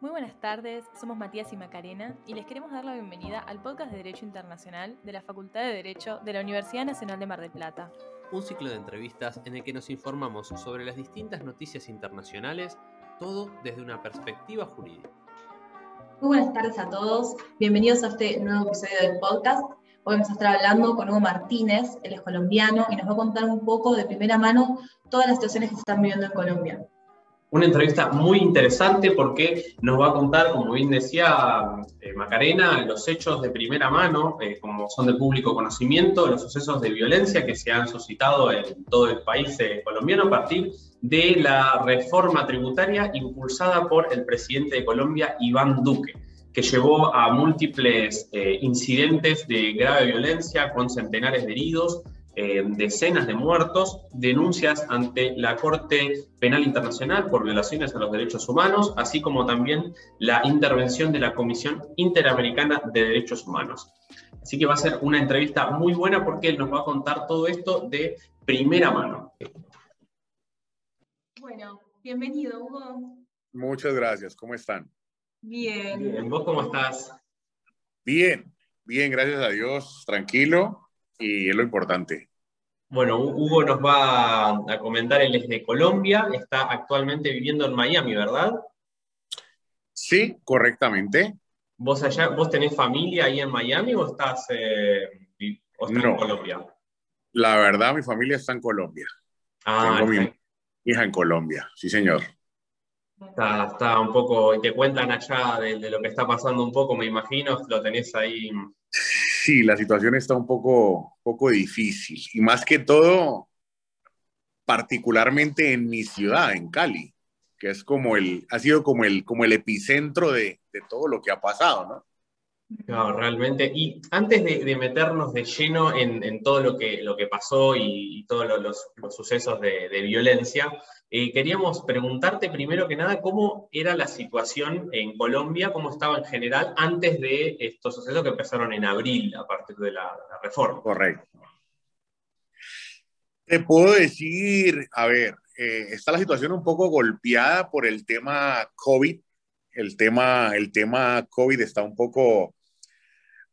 Muy buenas tardes, somos Matías y Macarena y les queremos dar la bienvenida al podcast de Derecho Internacional de la Facultad de Derecho de la Universidad Nacional de Mar del Plata. Un ciclo de entrevistas en el que nos informamos sobre las distintas noticias internacionales, todo desde una perspectiva jurídica. Muy buenas tardes a todos, bienvenidos a este nuevo episodio del podcast. Hoy vamos a estar hablando con Hugo Martínez, él es colombiano y nos va a contar un poco de primera mano todas las situaciones que se están viviendo en Colombia una entrevista muy interesante porque nos va a contar, como bien decía eh, Macarena, los hechos de primera mano, eh, como son de público conocimiento, los sucesos de violencia que se han suscitado en todo el país eh, colombiano a partir de la reforma tributaria impulsada por el presidente de Colombia, Iván Duque que llevó a múltiples incidentes de grave violencia con centenares de heridos, eh, decenas de muertos, denuncias ante la Corte Penal Internacional por violaciones a los derechos humanos, así como también la intervención de la Comisión Interamericana de Derechos Humanos. Así que va a ser una entrevista muy buena porque él nos va a contar todo esto de primera mano. Bueno, bienvenido, Hugo. Muchas gracias, ¿cómo están? Bien. Bien, ¿vos cómo estás? Bien, bien, gracias a Dios, tranquilo y es lo importante. Bueno, Hugo nos va a comentar, él es de Colombia, está actualmente viviendo en Miami, ¿verdad? Sí, correctamente. ¿Vos allá, vos tenés familia ahí en Miami o estás, eh, en Colombia? La verdad, mi familia está en Colombia. Ah, Tengo mi hija en Colombia, sí, señor. Está, está un poco, y te cuentan allá de, de, lo que está pasando un poco, me imagino, lo tenés ahí Sí, la situación está un poco, poco difícil y más que todo, particularmente en mi ciudad, en Cali, que es como el, ha sido como el, como el epicentro de, de todo lo que ha pasado, ¿no? Realmente. Y antes de, meternos de lleno en, en, todo lo que, lo que pasó y, todos los, los, sucesos de violencia, eh, queríamos preguntarte primero que nada cómo era la situación en Colombia, cómo estaba en general antes de estos sucesos que empezaron en abril a partir de la, reforma. Correcto. Te puedo decir, a ver, eh, está la situación un poco golpeada por el tema COVID. El tema, el tema COVID está un poco,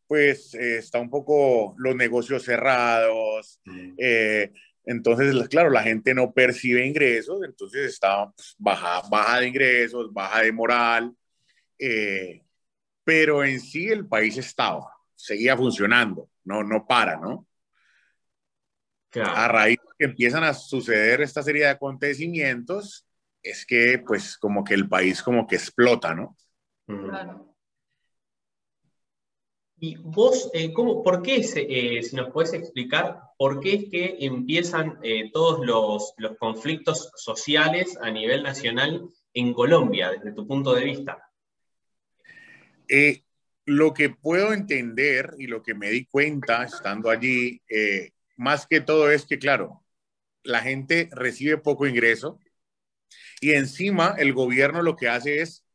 pues, eh, está un poco los negocios cerrados, eh, entonces, claro, la gente no percibe ingresos, entonces está pues, baja, baja de ingresos, baja de moral, eh, pero en sí el país estaba, seguía funcionando, no, no para, ¿no? A raíz de que empiezan a suceder esta serie de acontecimientos, es que pues como que el país como que explota, ¿no? Claro. Y vos, eh, ¿cómo, ¿por qué, eh, si nos puedes explicar, por qué es que empiezan eh, todos los, los, conflictos sociales a nivel nacional en Colombia, desde tu punto de vista? lo que puedo entender y lo que me di cuenta estando allí, más que todo es que, claro, la gente recibe poco ingreso y encima el gobierno lo que hace es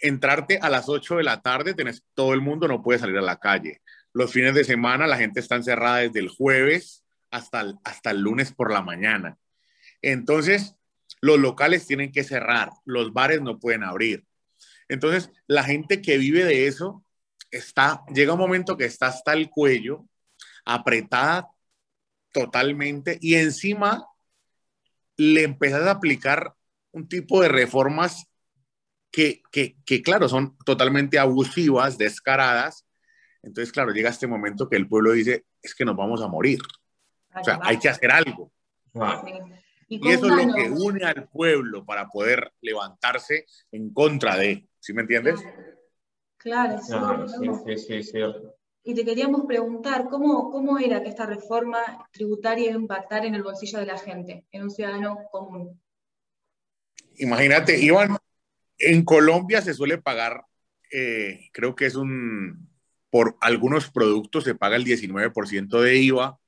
entrarte a las 8 de la tarde, tenés, todo el mundo no puede salir a la calle. Los fines de semana la gente está encerrada desde el jueves hasta el, hasta el lunes por la mañana. Entonces, los locales tienen que cerrar, los bares no pueden abrir. Entonces, la gente que vive de eso está, llega un momento que está hasta el cuello, apretada totalmente, y encima le empiezas a aplicar un tipo de reformas que, que, claro, son totalmente abusivas, descaradas. Entonces, claro, llega este momento que el pueblo dice, es que nos vamos a morir. O sea, hay que hacer algo. Y, eso es lo que une al pueblo para poder levantarse en contra de, ¿sí me entiendes? Claro, sí, sí, sí, Y te queríamos preguntar, ¿cómo, ¿cómo era que esta reforma tributaria iba a impactar en el bolsillo de la gente, en un ciudadano común? Imagínate, iban en Colombia se suele pagar, eh, creo que es un, por algunos productos se paga el 19% de IVA,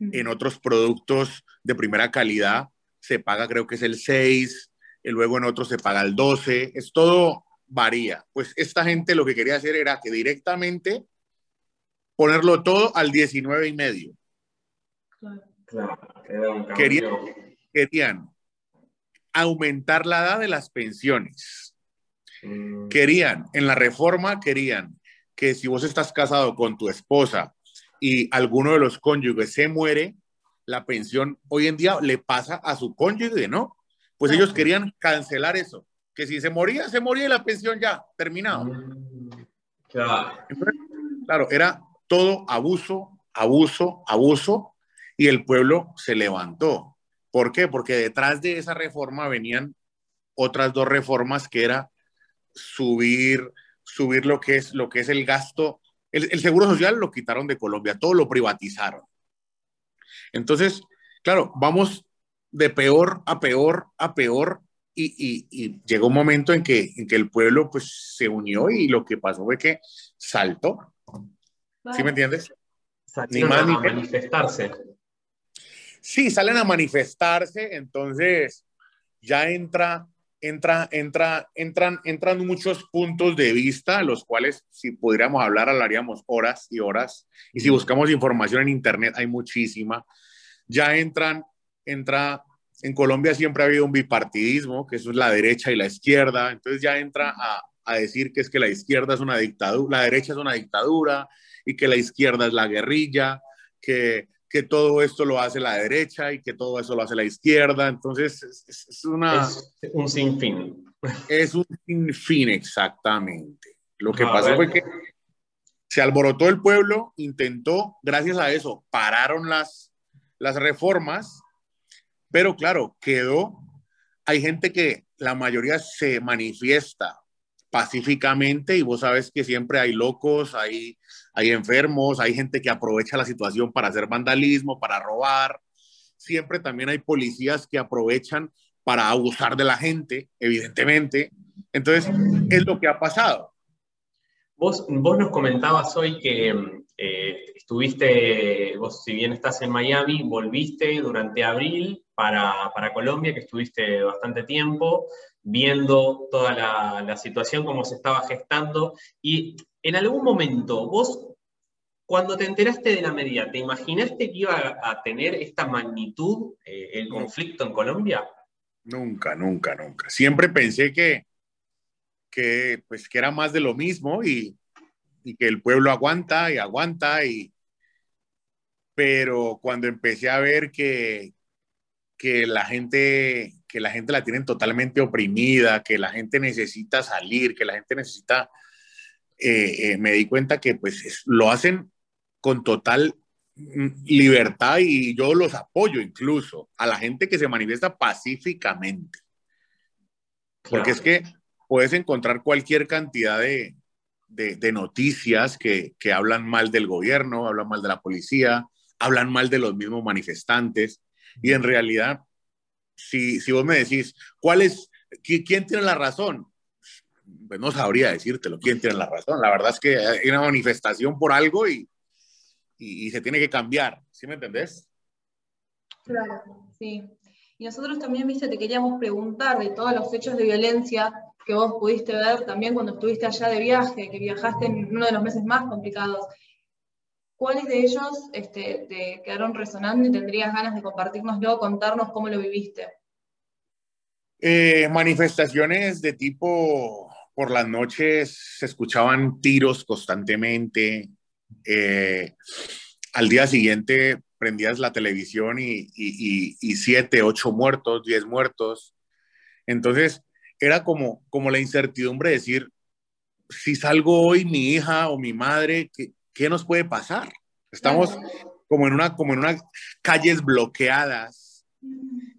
en otros productos de primera calidad se paga creo que es el 6, y luego en otros se paga el 12, es todo varía. Pues esta gente lo que quería hacer era que directamente ponerlo todo al 19 y medio. querían, querían aumentar la edad de las pensiones Mm. Querían, en la reforma querían que si vos estás casado con tu esposa y alguno de los cónyuges se muere, la pensión hoy en día le pasa a su cónyuge, ¿no? Pues ellos querían cancelar eso, que si se moría, se moría y la pensión ya, terminado. Mm. claro, era todo abuso, abuso, abuso, y el pueblo se levantó. ¿Por qué? Porque detrás de esa reforma venían otras dos reformas que era subir, subir lo que es, lo que es el gasto. El, el seguro social lo quitaron de Colombia, todo lo privatizaron. Entonces, claro, vamos de peor a peor a peor y, y, llegó un momento en que, en que el pueblo pues se unió y lo que pasó fue que saltó. ¿Sí me entiendes? ni más, a manifestarse. Sí, salen a manifestarse, entonces ya entra, entra, entra, entran, entran muchos puntos de vista, los cuales si pudiéramos hablar, hablaríamos horas y horas. Y si buscamos información en internet, hay muchísima. Ya entran, entra, en Colombia siempre ha habido un bipartidismo, que eso es la derecha y la izquierda, entonces ya entra a, a decir que es que la izquierda es una dictadura, la derecha es una dictadura, y que la izquierda es la guerrilla, que, que todo esto lo hace la derecha y que todo eso lo hace la izquierda. Entonces, es, una... Es un sinfín. Es un sinfín, exactamente. Lo que pasó fue que se alborotó el pueblo, intentó, gracias a eso, pararon las, las reformas, pero claro, quedó, hay gente que la mayoría se manifiesta pacíficamente y vos sabes que siempre hay locos, hay, hay enfermos, hay gente que aprovecha la situación para hacer vandalismo, para robar. Siempre también hay policías que aprovechan para abusar de la gente, evidentemente. Entonces, es lo que ha pasado. Vos, vos nos comentabas hoy que eh, estuviste, vos si bien estás en Miami, volviste durante abril para, para Colombia, que estuviste bastante tiempo viendo toda la, la, situación, cómo se estaba gestando. Y en algún momento, vos, cuando te enteraste de la medida, ¿te imaginaste que iba a, tener esta magnitud eh, el conflicto en Colombia? Nunca, nunca, nunca. Siempre pensé que, que, pues, que era más de lo mismo y, y que el pueblo aguanta y aguanta y pero cuando empecé a ver que, que la gente que la gente la tienen totalmente oprimida, que la gente necesita salir, que la gente necesita, eh, eh, me di cuenta que pues lo hacen con total mm, libertad y yo los apoyo incluso a la gente que se manifiesta pacíficamente. Porque es que puedes encontrar cualquier cantidad de, de, noticias que, que, hablan mal del gobierno, hablan mal de la policía, hablan mal de los mismos manifestantes y en realidad si, si vos me decís, ¿cuál es, quién tiene la razón? Pues no sabría decírtelo, quién tiene la razón. La verdad es que hay una manifestación por algo y, y, se tiene que cambiar, ¿sí me entendés? Claro, sí. Y nosotros también, viste, te queríamos preguntar de todos los hechos de violencia que vos pudiste ver también cuando estuviste allá de viaje, que viajaste en uno de los meses más complicados. ¿Cuáles de ellos este, te quedaron resonando y tendrías ganas de compartirnoslo, contarnos cómo lo viviste? Eh, manifestaciones de tipo, por las noches se escuchaban tiros constantemente. Eh, al día siguiente prendías la televisión y, y, siete, ocho muertos, diez muertos. Entonces era como, como la incertidumbre de decir, si salgo hoy mi hija o mi madre, ¿qué, ¿qué nos puede pasar? Estamos como en, una, como en unas calles bloqueadas.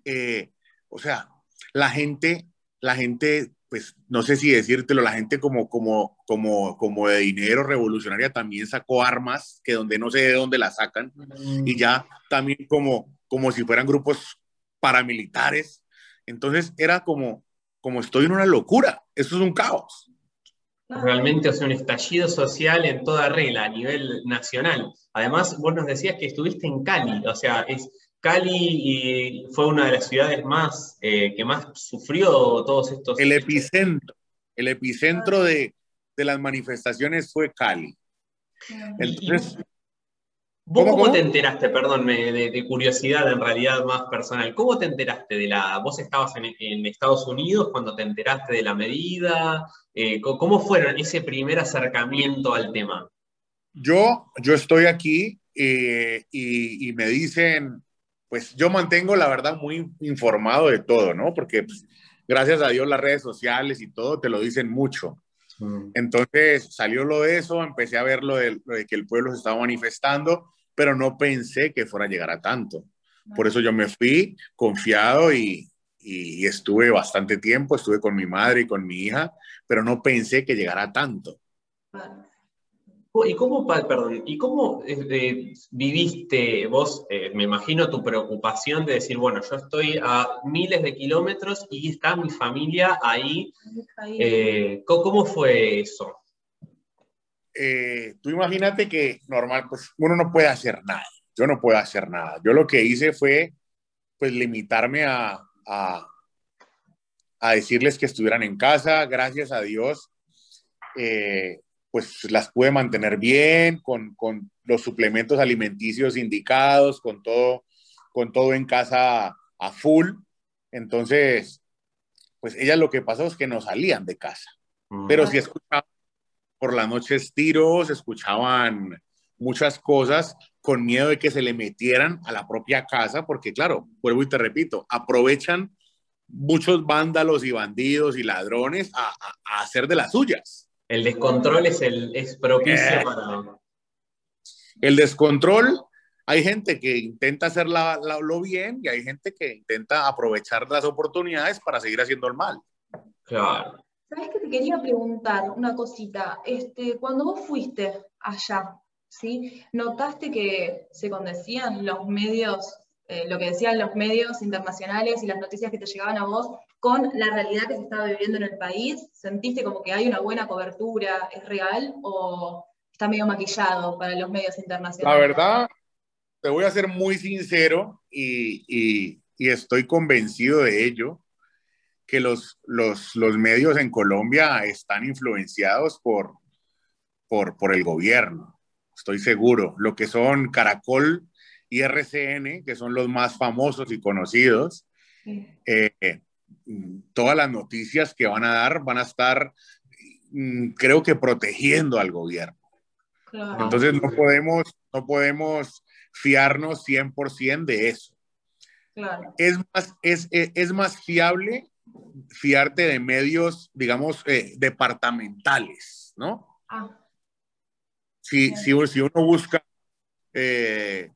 Eh, o sea, la gente, la gente, pues no sé si decírtelo, la gente como, como, como, como de dinero revolucionaria también sacó armas que donde no sé de dónde las sacan y ya también como, como si fueran grupos paramilitares. Entonces era como, como estoy en una locura, esto es un caos. Realmente, o sea, un estallido social en toda regla, a nivel nacional. Además, vos nos decías que estuviste en Cali, o sea, es, Cali y fue una de las ciudades más eh, que más sufrió todos estos... El epicentro, el epicentro de, de las manifestaciones fue Cali. Entonces, ¿Vos cómo, te enteraste, perdón, de, curiosidad en realidad más personal, cómo te enteraste de la, vos estabas en, Estados Unidos cuando te enteraste de la medida, eh, ¿cómo fue ese primer acercamiento al tema? Yo, yo estoy aquí eh, y, me dicen, pues yo mantengo la verdad muy informado de todo, ¿no? Porque pues, gracias a Dios las redes sociales y todo te lo dicen mucho. Mm. Entonces salió lo de eso, empecé a ver lo de, que el pueblo se estaba manifestando, pero no pensé que fuera a llegar a tanto. Por eso yo me fui confiado y, y, estuve bastante tiempo, estuve con mi madre y con mi hija, pero no pensé que llegara a tanto. ¿Y cómo, perdón, ¿y cómo eh, viviste vos, eh, me imagino, tu preocupación de decir, bueno, yo estoy a miles de kilómetros y está mi familia ahí? Eh, ¿Cómo fue eso? Tú imagínate que normal, pues uno no puede hacer nada. Yo no puedo hacer nada. Yo lo que hice fue, pues, limitarme a, a, a decirles que estuvieran en casa. Gracias a Dios. Eh, pues las pude mantener bien, con, con, los suplementos alimenticios indicados, con todo, con todo en casa a full. Entonces, pues ellas lo que pasó es que no salían de casa, mm. pero sí escuchaban por las noches tiros, escuchaban muchas cosas con miedo de que se le metieran a la propia casa, porque claro, vuelvo y te repito, aprovechan muchos vándalos y bandidos y ladrones a, a hacer de las suyas. El descontrol es, el, es propicio eh. para... El descontrol, hay gente que intenta hacerlo bien y hay gente que intenta aprovechar las oportunidades para seguir haciendo el mal. Claro. ¿Sabes que te quería preguntar una cosita? Este, cuando vos fuiste allá, ¿sí? ¿Notaste que se condecían los medios, eh, lo que decían los medios internacionales y las noticias que te llegaban a vos con la realidad que se estaba viviendo en el país? ¿Sentiste como que hay una buena cobertura? ¿Es real o está medio maquillado para los medios internacionales? La verdad, te voy a ser muy sincero y, estoy convencido de ello, que los, los, medios en Colombia están influenciados por, por, por el gobierno. Estoy seguro. Lo que son Caracol y RCN, que son los más famosos y conocidos, eh, todas las noticias que van a dar van a estar, mm, creo que protegiendo al gobierno. Entonces no podemos, no podemos fiarnos 100% de eso. Es, más, es, es, más fiable fiarte de medios, digamos, eh, departamentales, ¿no? Ah. Si, si, si, uno busca eh,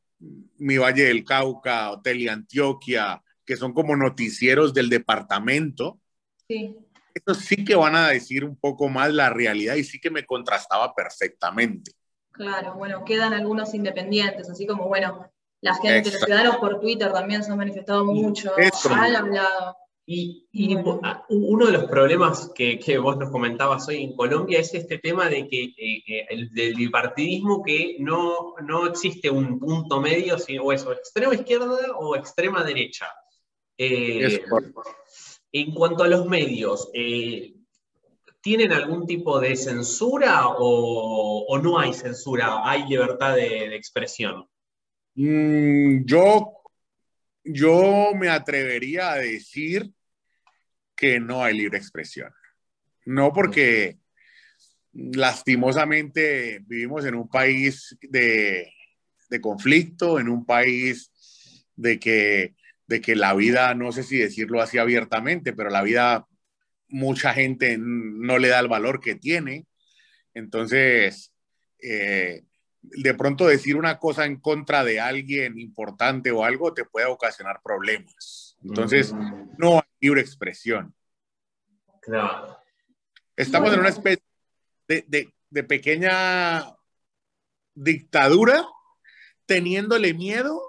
mi Valle del Cauca, Hotel y Antioquia, que son como noticieros del departamento. Sí. Estos sí que van a decir un poco más la realidad y sí que me contrastaba perfectamente. Claro, bueno, quedan algunos independientes, así como, bueno, la gente, los ciudadanos por Twitter también se han manifestado mucho, han hablado. Y, ah, uno de los problemas que, que, vos nos comentabas hoy en Colombia es este tema de que eh, eh, el, del bipartidismo que no, no existe un punto medio, o eso, extrema izquierda o extrema derecha. Eh, en cuanto a los medios, eh, ¿tienen algún tipo de censura o, no hay censura? ¿Hay libertad de, expresión? Mm, yo, yo me atrevería a decir que no hay libre expresión. No porque lastimosamente vivimos en un país de, de conflicto, en un país de que de que la vida, no sé si decirlo así abiertamente, pero la vida mucha gente no le da el valor que tiene. Entonces, eh, de pronto decir una cosa en contra de alguien importante o algo te puede ocasionar problemas. Entonces, no hay libre expresión. Claro. Estamos en una especie de, de pequeña dictadura teniéndole miedo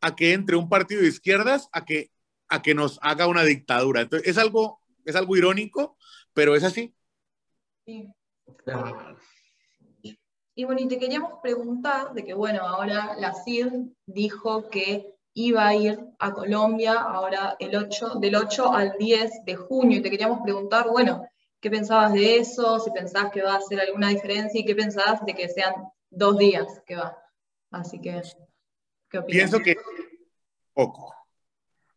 a que entre un partido de izquierdas a que, a que nos haga una dictadura. Entonces, es algo, es algo irónico, pero es así. Sí. Y bueno, y te queríamos preguntar de que, bueno, ahora la CID dijo que iba a ir a Colombia ahora el 8, del 8 al 10 de junio, y te queríamos preguntar, bueno, ¿qué pensabas de eso? Si pensabas que va a hacer alguna diferencia y qué pensabas de que sean dos días que va. Así que, ¿qué opinas? Pienso que poco.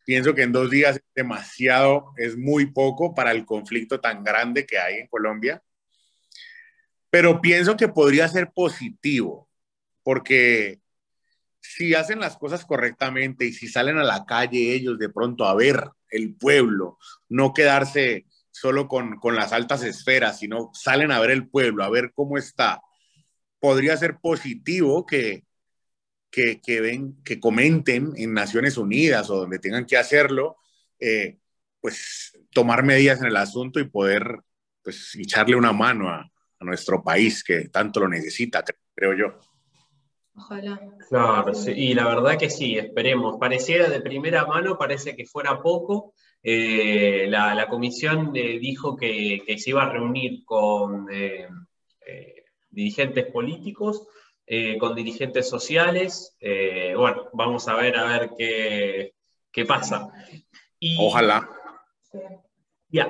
Pienso que en dos días es demasiado, es muy poco para el conflicto tan grande que hay en Colombia. Pero pienso que podría ser positivo, porque si hacen las cosas correctamente y si salen a la calle ellos de pronto a ver el pueblo, no quedarse solo con, con, las altas esferas, sino salen a ver el pueblo, a ver cómo está, podría ser positivo que, que, que ven, que comenten en Naciones Unidas o donde tengan que hacerlo, eh, pues tomar medidas en el asunto y poder pues echarle una mano a, a nuestro país que tanto lo necesita, creo yo. Ojalá. Claro, sí, y la verdad que sí, esperemos. Pareciera de primera mano, parece que fuera poco. Eh, la, la, comisión eh, dijo que, que, se iba a reunir con eh, dirigentes políticos, con dirigentes sociales. bueno, vamos a ver a ver qué, qué pasa. Y, Ojalá. Ya,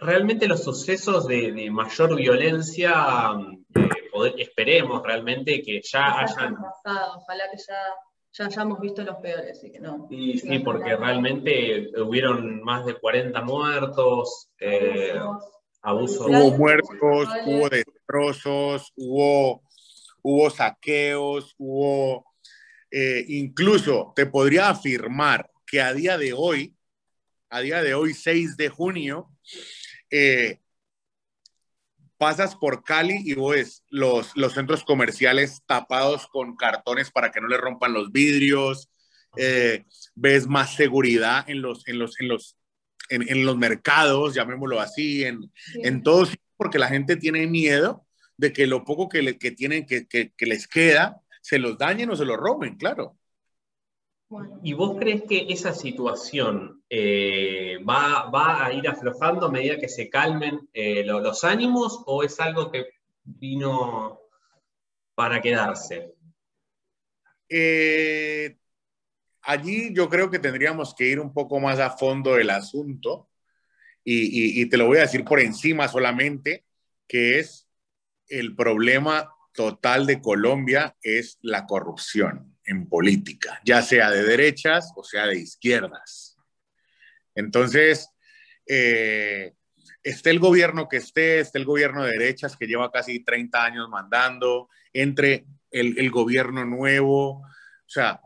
realmente los sucesos de, de mayor violencia poder, esperemos realmente que ya hayan... Pasado, ojalá que ya, ya hayamos visto los peores. Así que no, sí, sí, porque realmente hubieron más de 40 muertos, eh, abusos. Hubo muertos, hubo destrozos, hubo, hubo saqueos, hubo... Eh, incluso te podría afirmar que a día de hoy, a día de hoy, 6 de junio, eh, pasas por Cali y ves los, los centros comerciales tapados con cartones para que no le rompan los vidrios, eh, ves más seguridad en los, en los, en los, en, en los mercados, llamémoslo así, en, sí. en todos, porque la gente tiene miedo de que lo poco que, le, que tienen, que, que, que les queda, se los dañen o se los roben, claro. ¿Y vos crees que esa situación eh, va, va, a ir aflojando a medida que se calmen eh, lo, los ánimos o es algo que vino para quedarse? Eh, allí yo creo que tendríamos que ir un poco más a fondo del asunto y, y, y te lo voy a decir por encima solamente, que es el problema total de Colombia es la corrupción en política, ya sea de derechas o sea de izquierdas. Entonces, eh, esté el gobierno que esté, esté el gobierno de derechas que lleva casi 30 años mandando, entre el, gobierno nuevo, o sea,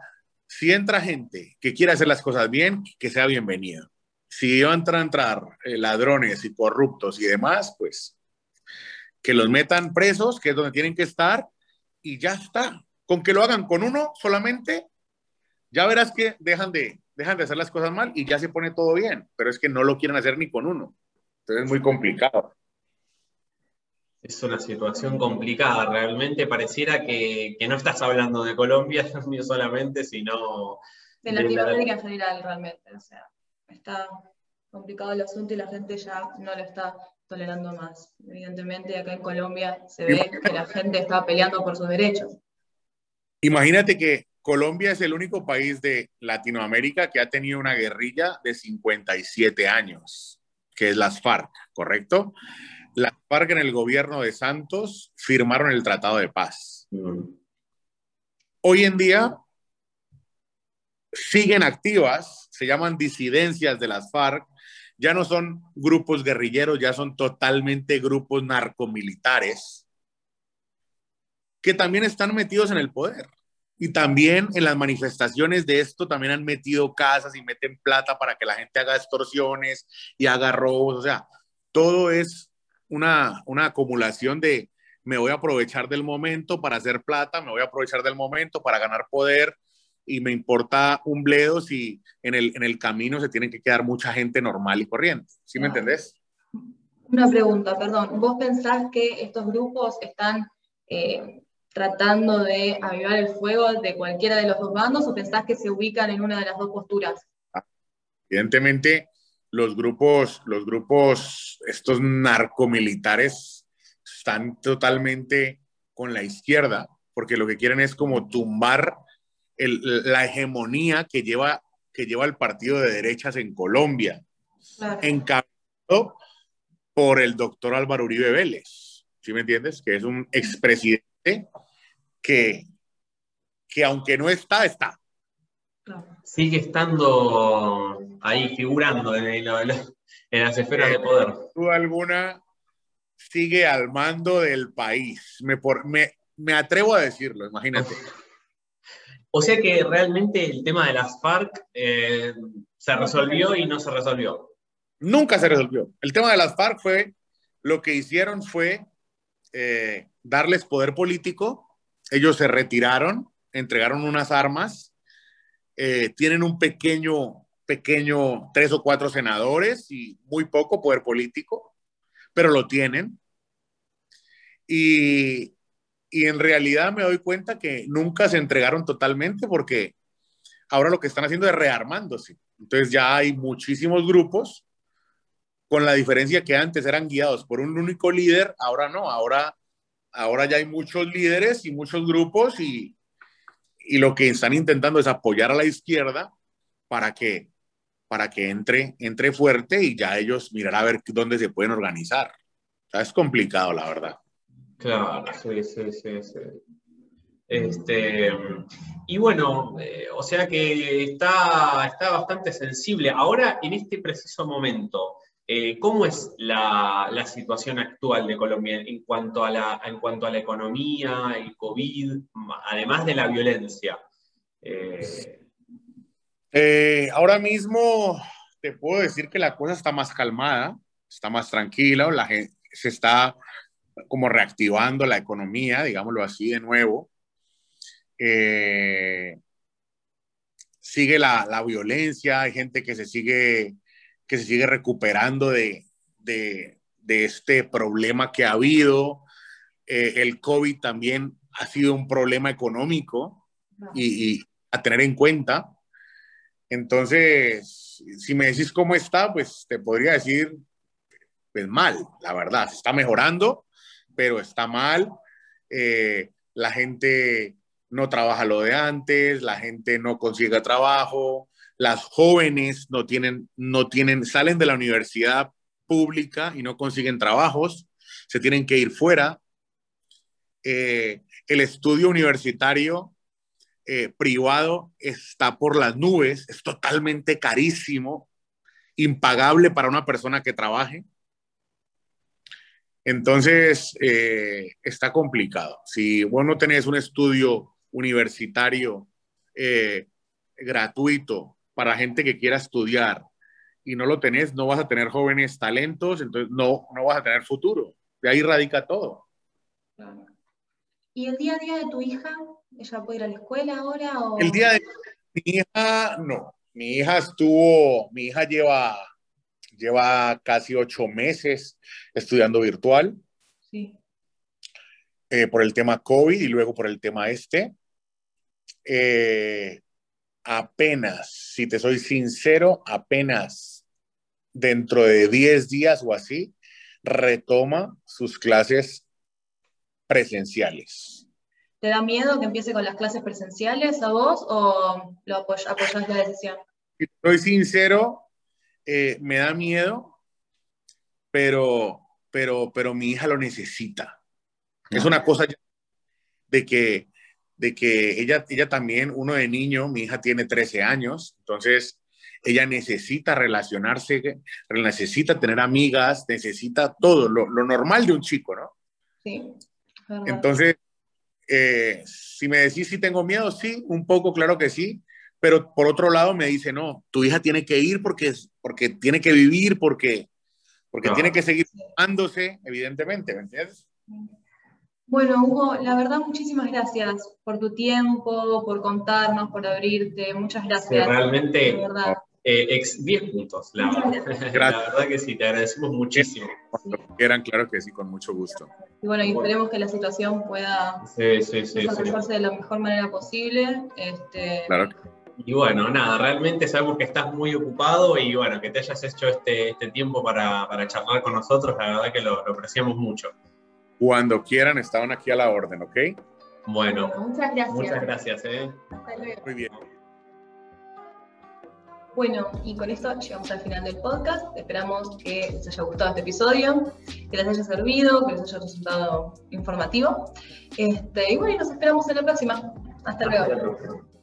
si entra gente que quiere hacer las cosas bien, que sea bienvenido. Si van a entrar eh, ladrones y corruptos y demás, pues que los metan presos, que es donde tienen que estar, y ya está. Con que lo hagan con uno solamente, ya verás que dejan de, dejan de hacer las cosas mal y ya se pone todo bien, pero es que no lo quieren hacer ni con uno. Entonces es muy complicado. Es una situación complicada, realmente pareciera que, que no estás hablando de Colombia solamente, sino... De Latinoamérica en general, realmente. O sea, está complicado el asunto y la gente ya no lo está tolerando más. Evidentemente, acá en Colombia se ve que la gente está peleando por sus derechos. Imagínate que Colombia es el único país de Latinoamérica que ha tenido una guerrilla de 57 años, que es las FARC, ¿correcto? Las FARC en el gobierno de Santos firmaron el Tratado de Paz. Mm. Hoy en día siguen activas, se llaman disidencias de las FARC, ya no son grupos guerrilleros, ya son totalmente grupos narcomilitares que también están metidos en el poder. Y también en las manifestaciones de esto también han metido casas y meten plata para que la gente haga extorsiones y haga robos. O sea, todo es una, una acumulación de me voy a aprovechar del momento para hacer plata, me voy a aprovechar del momento para ganar poder y me importa un bledo si en el, en el camino se tiene que quedar mucha gente normal y corriente. ¿Sí me entendés? Una pregunta, perdón. ¿Vos pensás que estos grupos están eh, tratando de avivar el fuego de cualquiera de los dos bandos o pensás que se ubican en una de las dos posturas? Evidentemente, los grupos, los grupos, estos narcomilitares están totalmente con la izquierda, porque lo que quieren es como tumbar el, la hegemonía que lleva, que lleva el partido de derechas en Colombia, claro. encabezado por el doctor Álvaro Uribe Vélez, ¿sí me entiendes? Que es un expresidente que que aunque no está, está. Sigue estando ahí figurando en, las esferas de poder. Sin alguna, sigue al mando del país. Me, por, me, me atrevo a decirlo, imagínate. O sea que realmente el tema de las FARC eh, se resolvió y no se resolvió. Nunca se resolvió. El tema de las FARC fue, lo que hicieron fue eh, darles poder político. Ellos se retiraron, entregaron unas armas, eh, tienen un pequeño, pequeño, tres o cuatro senadores y muy poco poder político, pero lo tienen. Y, y en realidad me doy cuenta que nunca se entregaron totalmente porque ahora lo que están haciendo es rearmándose. Entonces ya hay muchísimos grupos, con la diferencia que antes eran guiados por un único líder, ahora no, ahora, ahora ya hay muchos líderes y muchos grupos y, y lo que están intentando es apoyar a la izquierda para que, para que entre, entre fuerte y ya ellos mirar a ver dónde se pueden organizar. O sea, es complicado, la verdad. Claro, sí, sí, sí, sí. Este, y bueno, eh, o sea que está, está bastante sensible. Ahora, en este preciso momento, eh, ¿cómo es la, situación actual de Colombia en cuanto, a la, economía, el COVID, además de la violencia? Eh, ahora mismo te puedo decir que la cosa está más calmada, está más tranquila, la gente se está como reactivando la economía, digámoslo así, de nuevo. Eh, sigue la, violencia, hay gente que se sigue, que se sigue recuperando de, de, de este problema que ha habido. Eh, el COVID también ha sido un problema económico y, y, a tener en cuenta. Entonces, si me decís cómo está, pues te podría decir, pues mal, la verdad, se está mejorando, pero está mal. Eh, la gente no trabaja lo de antes, la gente no consigue trabajo, las jóvenes no tienen, no tienen, salen de la universidad pública y no consiguen trabajos, se tienen que ir fuera. Eh, el estudio universitario eh, privado está por las nubes, es totalmente carísimo, impagable para una persona que trabaje. Entonces, eh, está complicado. Si vos no tenés un estudio universitario gratuito para gente que quiera estudiar y no lo tenés, no vas a tener jóvenes talentos, entonces no, no vas a tener futuro. De ahí radica todo. ¿Y el día a día de tu hija? ¿Ella puede ir a la escuela ahora? El día de mi hija, no. Mi hija estuvo, mi hija lleva lleva casi ocho meses estudiando virtual. Sí. Eh, por el tema COVID y luego por el tema este. Eh, apenas, si te soy sincero, apenas dentro de 10 días o así, retoma sus clases presenciales. ¿Te da miedo que empiece con las clases presenciales a vos o lo apoyas la decisión? Si soy sincero, eh, me da miedo, pero, pero, pero mi hija lo necesita. Es una cosa de que, de que ella, ella también, uno de niño, mi hija tiene 13 años, entonces ella necesita relacionarse, necesita tener amigas, necesita todo, lo, lo normal de un chico, ¿no? Sí. Entonces, eh, si me decís si tengo miedo, sí, un poco, claro que sí, pero por otro lado me dice, no, tu hija tiene que ir porque, porque tiene que vivir, porque, porque tiene que seguir formándose, evidentemente, ¿me entiendes? Bueno, Hugo, la verdad, muchísimas gracias por tu tiempo, por contarnos, por abrirte. Muchas gracias. realmente, eh, ex 10 puntos. La, la, verdad que sí, te agradecemos muchísimo. Cuando quieran, claro que sí, con mucho gusto. Y bueno, y esperemos que la situación pueda sí, sí, sí, desarrollarse de la mejor manera posible. Este, claro. Y bueno, nada, realmente sabemos que estás muy ocupado y bueno, que te hayas hecho este, este tiempo para, para, charlar con nosotros, la verdad que lo, lo, apreciamos mucho. Cuando quieran, estaban aquí a la orden, ¿ok? Bueno, muchas gracias. Muchas gracias, ¿eh? Hasta luego. Muy bien. Bueno, y con esto llegamos al final del podcast. Esperamos que les haya gustado este episodio, que les haya servido, que les haya resultado informativo. Este, y bueno, nos esperamos en la próxima. Hasta luego.